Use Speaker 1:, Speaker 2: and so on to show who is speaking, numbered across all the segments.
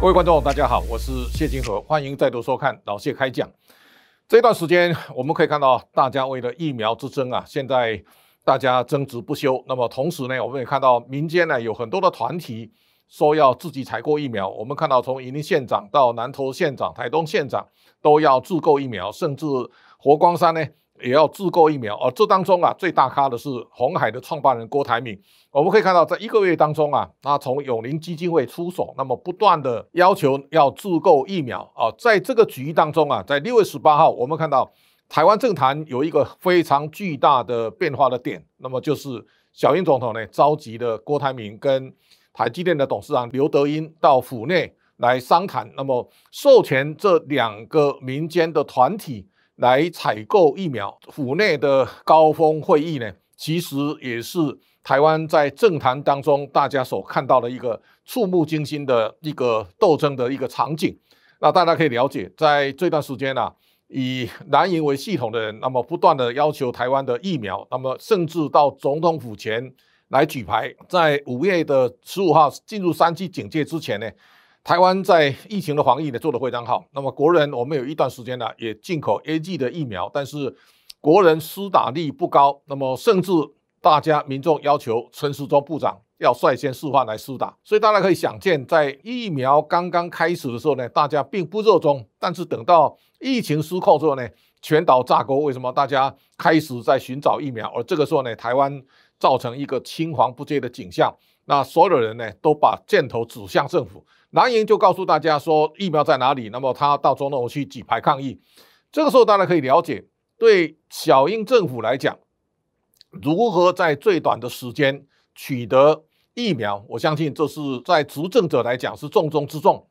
Speaker 1: 各位观众，大家好，我是谢金河，欢迎再度收看老谢开讲。这段时间，我们可以看到大家为了疫苗之争啊，现在大家争执不休。那么同时呢，我们也看到民间呢有很多的团体说要自己采购疫苗。我们看到从云林县长到南投县长、台东县长都要自购疫苗，甚至活光山呢。也要自购疫苗，而这当中啊，最大咖的是鸿海的创办人郭台铭。我们可以看到，在一个月当中啊，他从永龄基金会出手，那么不断的要求要自购疫苗啊。在这个局当中啊，在六月十八号，我们看到台湾政坛有一个非常巨大的变化的点，那么就是小英总统呢召集了郭台铭跟台积电的董事长刘德英到府内来商谈，那么授权这两个民间的团体。来采购疫苗，府内的高峰会议呢，其实也是台湾在政坛当中大家所看到的一个触目惊心的一个斗争的一个场景。那大家可以了解，在这段时间啊，以蓝营为系统的人，那么不断的要求台湾的疫苗，那么甚至到总统府前来举牌，在五月的十五号进入三级警戒之前呢。台湾在疫情的防疫呢做得非常好。那么国人，我们有一段时间呢也进口 A G 的疫苗，但是国人施打力不高。那么甚至大家民众要求陈时中部长要率先示范来施打。所以大家可以想见，在疫苗刚刚开始的时候呢，大家并不热衷。但是等到疫情失控之后呢，全岛炸锅。为什么大家开始在寻找疫苗？而这个时候呢，台湾造成一个青黄不接的景象。那所有人呢都把箭头指向政府。蓝营就告诉大家说疫苗在哪里，那么他到中东去举牌抗议。这个时候大家可以了解，对小英政府来讲，如何在最短的时间取得疫苗，我相信这是在执政者来讲是重中之重。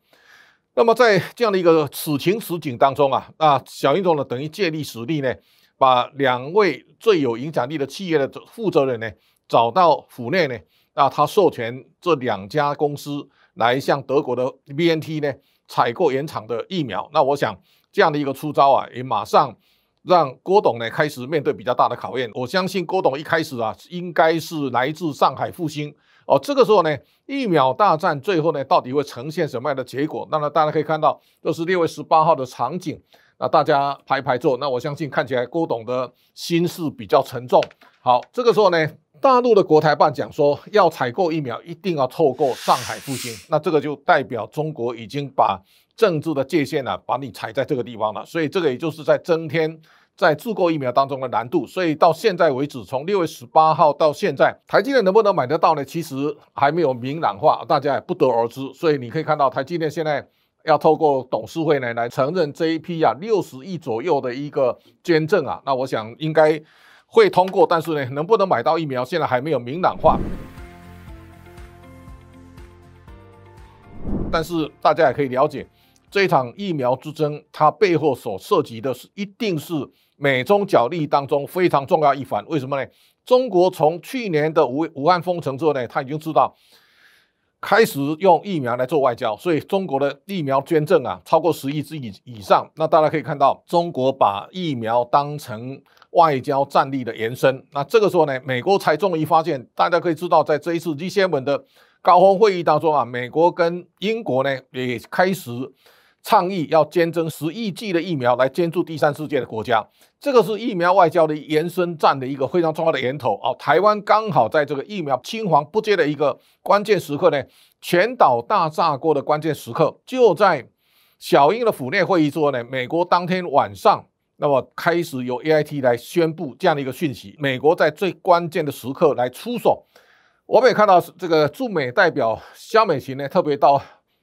Speaker 1: 那么在这样的一个此情此景当中啊，啊，小英总统等于借力使力呢，把两位最有影响力的企业的负责人呢找到府内呢，那他授权这两家公司。来向德国的 BNT 呢采购原厂的疫苗，那我想这样的一个出招啊，也马上让郭董呢开始面对比较大的考验。我相信郭董一开始啊，应该是来自上海复星哦。这个时候呢，疫苗大战最后呢，到底会呈现什么样的结果？那么大家可以看到，这是六月十八号的场景，那大家排排坐。那我相信看起来郭董的心事比较沉重。好，这个时候呢。大陆的国台办讲说，要采购疫苗一定要透过上海复星，那这个就代表中国已经把政治的界限啊，把你踩在这个地方了，所以这个也就是在增添在自购疫苗当中的难度。所以到现在为止，从六月十八号到现在，台积电能不能买得到呢？其实还没有明朗化，大家也不得而知。所以你可以看到，台积电现在要透过董事会呢来承认这一批啊六十亿左右的一个捐赠啊，那我想应该。会通过，但是呢，能不能买到疫苗，现在还没有明朗化。但是大家也可以了解，这场疫苗之争，它背后所涉及的是，一定是美中角力当中非常重要一环。为什么呢？中国从去年的武武汉封城之后呢，他已经知道。开始用疫苗来做外交，所以中国的疫苗捐赠啊，超过十亿支以以上。那大家可以看到，中国把疫苗当成外交战力的延伸。那这个时候呢，美国才终于发现，大家可以知道，在这一次 G7 的高峰会议当中啊，美国跟英国呢也开始。倡议要捐赠十亿剂的疫苗来捐助第三世界的国家，这个是疫苗外交的延伸战的一个非常重要的源头啊！台湾刚好在这个疫苗青黄不接的一个关键时刻呢，全岛大炸锅的关键时刻，就在小英的府内会议之后呢，美国当天晚上，那么开始由 AIT 来宣布这样的一个讯息，美国在最关键的时刻来出手。我们也看到这个驻美代表肖美琴呢，特别到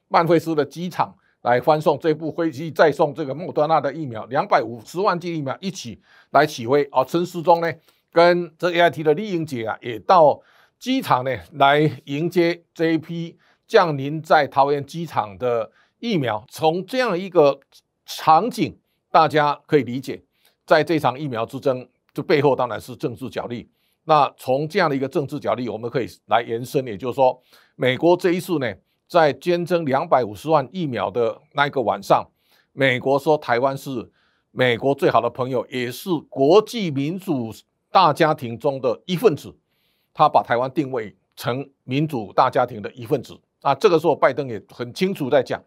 Speaker 1: 曼菲斯的机场。来欢送这部飞机，再送这个莫德纳的疫苗，两百五十万剂疫苗一起来起飞啊！陈时中呢，跟这 AIT 的丽英姐啊，也到机场呢来迎接这一批降临在桃园机场的疫苗。从这样一个场景，大家可以理解，在这场疫苗之争，这背后当然是政治角力。那从这样的一个政治角力，我们可以来延伸，也就是说，美国这一次呢。在捐赠两百五十万疫苗的那个晚上，美国说台湾是美国最好的朋友，也是国际民主大家庭中的一份子。他把台湾定位成民主大家庭的一份子，啊。这个时候拜登也很清楚在讲，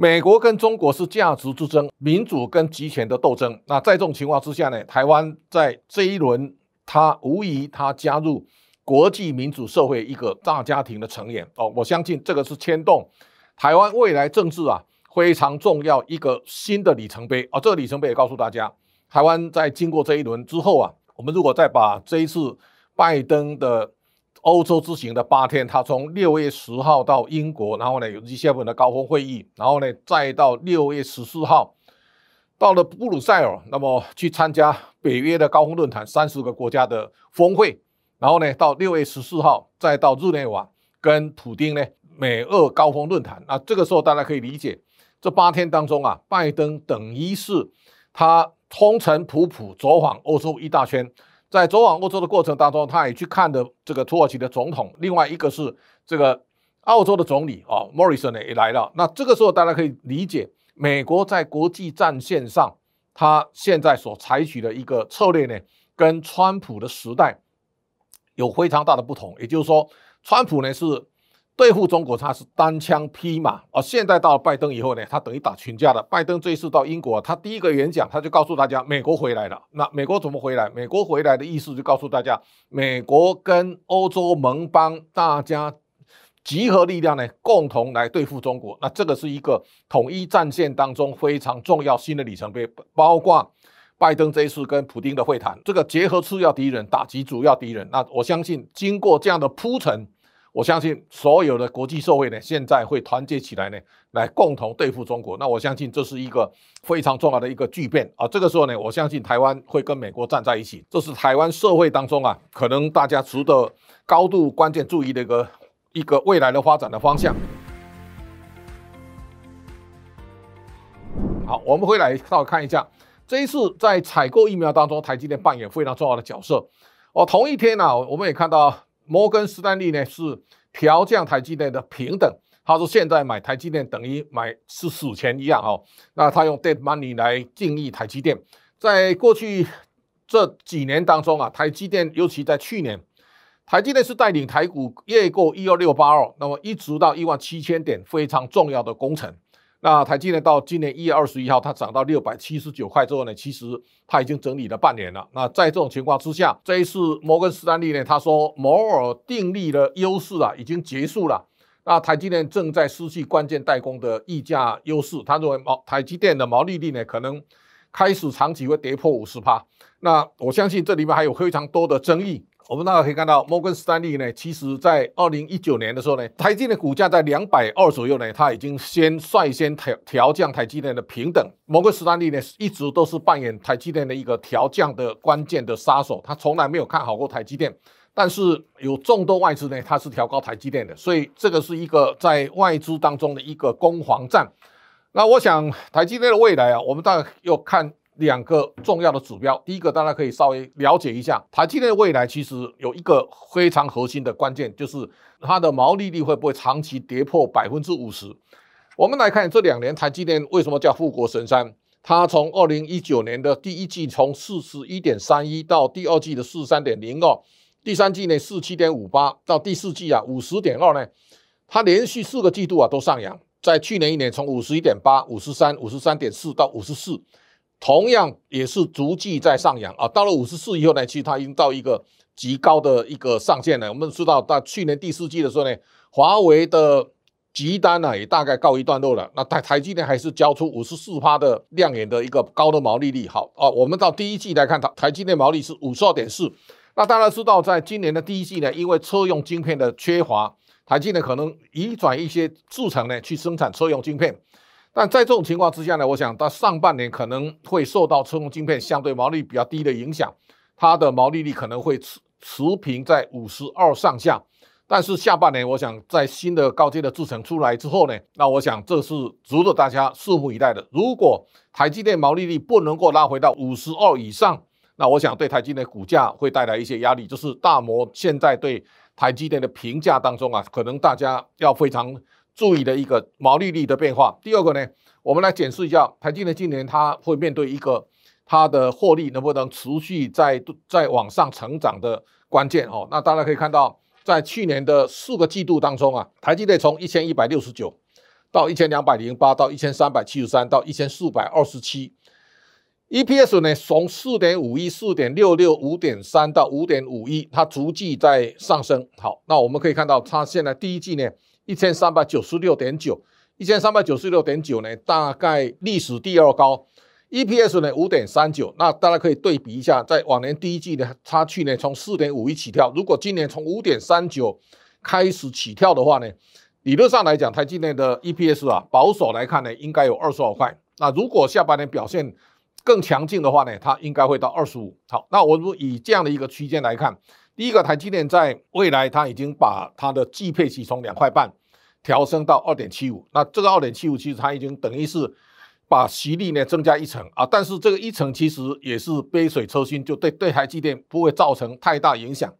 Speaker 1: 美国跟中国是价值之争，民主跟极权的斗争。那在这种情况之下呢，台湾在这一轮，它无疑它加入国际民主社会一个大家庭的成员哦。我相信这个是牵动台湾未来政治啊非常重要一个新的里程碑啊。这个里程碑也告诉大家，台湾在经过这一轮之后啊。我们如果再把这一次拜登的欧洲之行的八天，他从六月十号到英国，然后呢有 G7 的高峰会议，然后呢再到六月十四号到了布鲁塞尔，那么去参加北约的高峰论坛，三十个国家的峰会，然后呢到六月十四号再到日内瓦跟普丁呢美俄高峰论坛。那这个时候大家可以理解，这八天当中啊，拜登等于是他。风尘仆仆走访欧洲一大圈，在走往欧洲的过程当中，他也去看的这个土耳其的总统，另外一个是这个澳洲的总理啊，莫里森呢也来了。那这个时候大家可以理解，美国在国际战线上，他现在所采取的一个策略呢，跟川普的时代有非常大的不同。也就是说，川普呢是。对付中国，他是单枪匹马，而现在到了拜登以后呢，他等于打群架了。拜登这一次到英国，他第一个演讲，他就告诉大家，美国回来了。那美国怎么回来？美国回来的意思就告诉大家，美国跟欧洲盟邦大家集合力量呢，共同来对付中国。那这个是一个统一战线当中非常重要新的里程碑，包括拜登这一次跟普丁的会谈，这个结合次要敌人，打击主要敌人。那我相信，经过这样的铺陈。我相信所有的国际社会呢，现在会团结起来呢，来共同对付中国。那我相信这是一个非常重要的一个巨变啊！这个时候呢，我相信台湾会跟美国站在一起。这是台湾社会当中啊，可能大家值得高度关键注意的一个一个未来的发展的方向。好，我们回来稍看一下，这一次在采购疫苗当中，台积电扮演非常重要的角色。哦，同一天呢、我们也看到。摩根士丹利呢是调降台积电的平等，他说现在买台积电等于买是死钱一样哦。那他用 dead money 来定义台积电，在过去这几年当中啊，台积电尤其在去年，台积电是带领台股越过一二六八二，那么一直到一万七千点，非常重要的工程。那台积电到今年一月二十一号，它涨到六百七十九块之后呢，其实它已经整理了半年了。那在这种情况之下，这一次摩根士丹利呢，他说摩尔定律的优势啊已经结束了。那台积电正在失去关键代工的溢价优势，他认为毛台积电的毛利率呢可能开始长期会跌破五十趴。那我相信这里面还有非常多的争议。我们大家可以看到，摩根士丹利呢，其实在二零一九年的时候呢，台积电的股价在两百二左右呢，它已经先率先调调降台积电的平等。摩根士丹利呢，一直都是扮演台积电的一个调降的关键的杀手，他从来没有看好过台积电。但是有众多外资呢，它是调高台积电的，所以这个是一个在外资当中的一个攻防战。那我想台积电的未来啊，我们大概要看。两个重要的指标，第一个大家可以稍微了解一下，台积电未来其实有一个非常核心的关键，就是它的毛利率会不会长期跌破百分之五十。我们来看这两年台积电为什么叫富国神山？它从二零一九年的第一季从四十一点三一到第二季的四十三点零二，第三季呢四七点五八到第四季啊五十点二呢，它连续四个季度啊都上扬，在去年一年从五十一点八、五十三、五十三点四到五十四。同样也是逐季在上扬啊，到了五十四以后呢，其实它已经到一个极高的一个上限了。我们知道，到去年第四季的时候呢，华为的急单呢也大概告一段落了。那台台积电还是交出五十四趴的亮眼的一个高的毛利率。好啊，我们到第一季来看，台台积电毛利是五十二点四。那大家知道，在今年的第一季呢，因为车用晶片的缺乏，台积电可能移转一些制程呢去生产车用晶片。但在这种情况之下呢，我想到上半年可能会受到车用晶片相对毛利比较低的影响，它的毛利率可能会持持平在五十二上下。但是下半年，我想在新的高阶的制程出来之后呢，那我想这是值得大家拭目以待的。如果台积电毛利率不能够拉回到五十二以上，那我想对台积电股价会带来一些压力。就是大摩现在对台积电的评价当中啊，可能大家要非常。注意的一个毛利率的变化。第二个呢，我们来检视一下台积电今年它会面对一个它的获利能不能持续在在往上成长的关键哦。那大家可以看到，在去年的四个季度当中啊，台积电从一千一百六十九到一千两百零八到一千三百七十三到一千四百二十七，EPS 呢从四点五一、四点六六、五点三到五点五一，它逐季在上升。好，那我们可以看到，它现在第一季呢一千三百九十六点九，一千三百九十六点九呢，大概历史第二高。EPS 呢五点三九，那大家可以对比一下，在往年第一季呢，它去年从四点五一起跳，如果今年从五点三九开始起跳的话呢，理论上来讲，台积电的 EPS 啊，保守来看呢，应该有二十二块。那如果下半年表现更强劲的话呢，它应该会到二十五。好，那我们以这样的一个区间来看，第一个台积电在未来它已经把它的季配息从两块半调升到二点七五，那这个二点七五其实它已经等于是。把息率呢增加一层啊，但是这个一层其实也是杯水车薪，就对对台积电不会造成太大影响。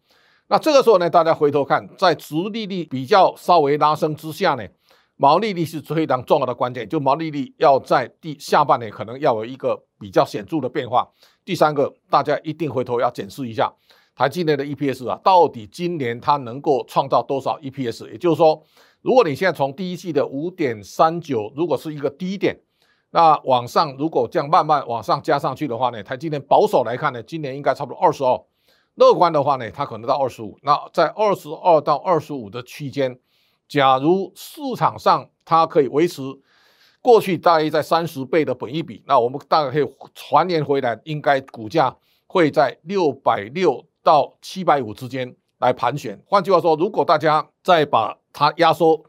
Speaker 1: 那这个时候呢，大家回头看，在殖利率比较稍微拉升之下呢，毛利率是非常重要的关键，就毛利率要在第下半年可能要有一个比较显著的变化。第三个，大家一定回头要检视一下台积电的 EPS 啊，到底今年它能够创造多少 EPS？也就是说，如果你现在从第一季的五点三九，如果是一个低点。那往上如果这样慢慢往上加上去的话呢，台积电保守来看呢，今年应该差不多二十二，乐观的话呢，它可能到二十五。那在二十二到二十五的区间，假如市场上它可以维持过去大约在三十倍的本益比，那我们大概可以还原回来，应该股价会在六百六到七百五之间来盘旋。换句话说，如果大家再把它压缩。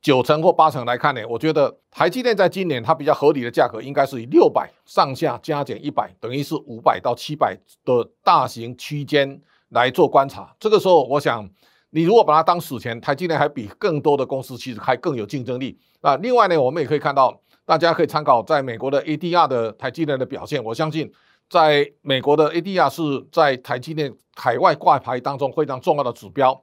Speaker 1: 九成或八成来看呢，我觉得台积电在今年它比较合理的价格应该是以六百上下加减一百，等于是五百到七百的大型区间来做观察。这个时候，我想你如果把它当死钱，台积电还比更多的公司其实还更有竞争力。那另外呢，我们也可以看到，大家可以参考在美国的 ADR 的台积电的表现。我相信在美国的 ADR 是在台积电海外挂牌当中非常重要的指标。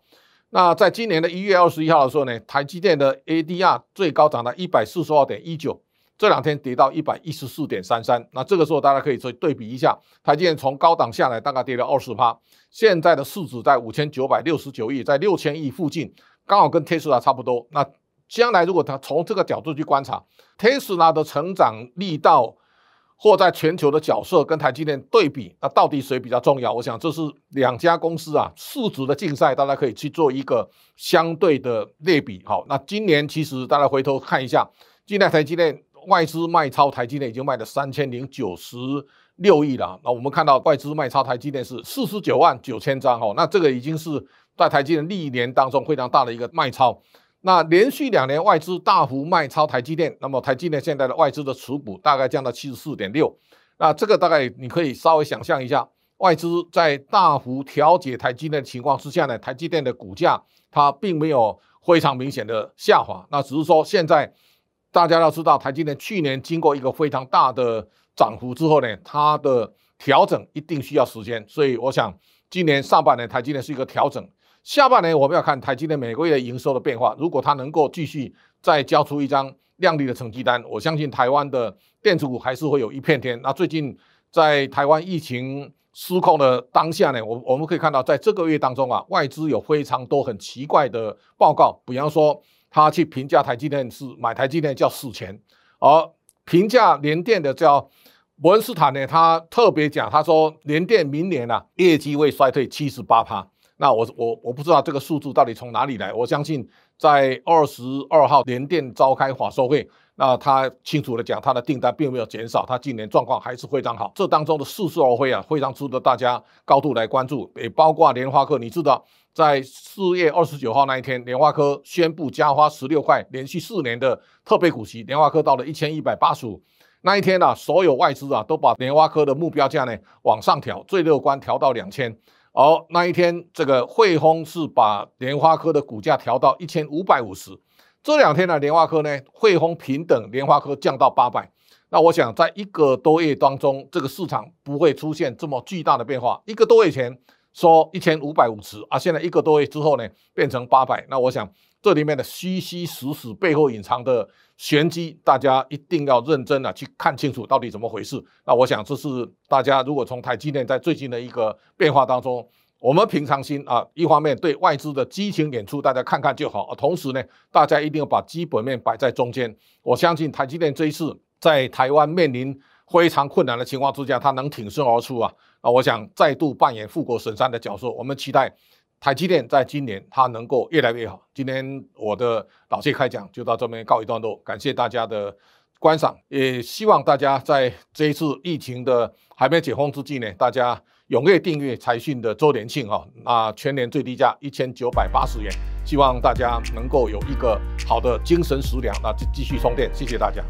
Speaker 1: 那在今年的一月二十一号的时候呢，台积电的 ADR 最高涨到一百四十二点一九，这两天跌到一百一十四点三三。那这个时候大家可以去对比一下，台积电从高档下来大概跌了二十趴，现在的市值在五千九百六十九亿，在六千亿附近，刚好跟特斯拉差不多。那将来如果他从这个角度去观察，特斯拉的成长力道。或在全球的角色跟台积电对比，那到底谁比较重要？我想这是两家公司啊市值的竞赛，大家可以去做一个相对的类比。好，那今年其实大家回头看一下，今年台积电外资卖超台积电已经卖了三千零九十六亿了。那我们看到外资卖超台积电是四十九万九千张，哦，那这个已经是在台积电历年当中非常大的一个卖超。那连续两年外资大幅卖超台积电，那么台积电现在的外资的持股大概降到七十四点六，那这个大概你可以稍微想象一下，外资在大幅调节台积电的情况之下呢，台积电的股价它并没有非常明显的下滑，那只是说现在大家要知道，台积电去年经过一个非常大的涨幅之后呢，它的调整一定需要时间，所以我想今年上半年台积电是一个调整。下半年我们要看台积电每个月的营收的变化。如果它能够继续再交出一张亮丽的成绩单，我相信台湾的电子股还是会有一片天。那最近在台湾疫情失控的当下呢，我我们可以看到，在这个月当中啊，外资有非常多很奇怪的报告。比方说，他去评价台积电是买台积电叫死钱，而评价联电的叫伯恩斯坦呢，他特别讲，他说联电明年啊业绩会衰退七十八趴。那我我我不知道这个数字到底从哪里来。我相信在二十二号联电召开法说会，那他清楚的讲，他的订单并没有减少，他今年状况还是非常好。这当中的似是而非啊，非常值得大家高度来关注。也包括联发科，你知道，在四月二十九号那一天，联发科宣布加发十六块，连续四年的特别股息，联发科到了一千一百八十五。那一天呢、啊，所有外资啊都把联发科的目标价呢往上调，最乐观调到两千。好那一天，这个汇丰是把联发科的股价调到一千五百五十。这两天呢，联发科呢，汇丰平等，联发科降到八百。那我想，在一个多月当中，这个市场不会出现这么巨大的变化。一个多月前说一千五百五十啊，现在一个多月之后呢，变成八百。那我想，这里面的虚虚实实背后隐藏的玄机，大家一定要认真的去看清楚到底怎么回事。那我想，这是大家如果从台积电在最近的一个变化当中我们平常心啊，一方面对外资的激情演出大家看看就好，同时呢，大家一定要把基本面摆在中间。我相信台积电这一次在台湾面临非常困难的情况之下，它能挺身而出啊！啊，我想再度扮演富国神山的角色。我们期待台积电在今年它能够越来越好。今天我的老谢开讲就到这边告一段落，感谢大家的观赏，也希望大家在这一次疫情的还没解封之际呢，大家。踊跃订阅财讯的周年庆哈，那全年最低价一千九百八十元，希望大家能够有一个好的精神食粮，那继继续充电，谢谢大家。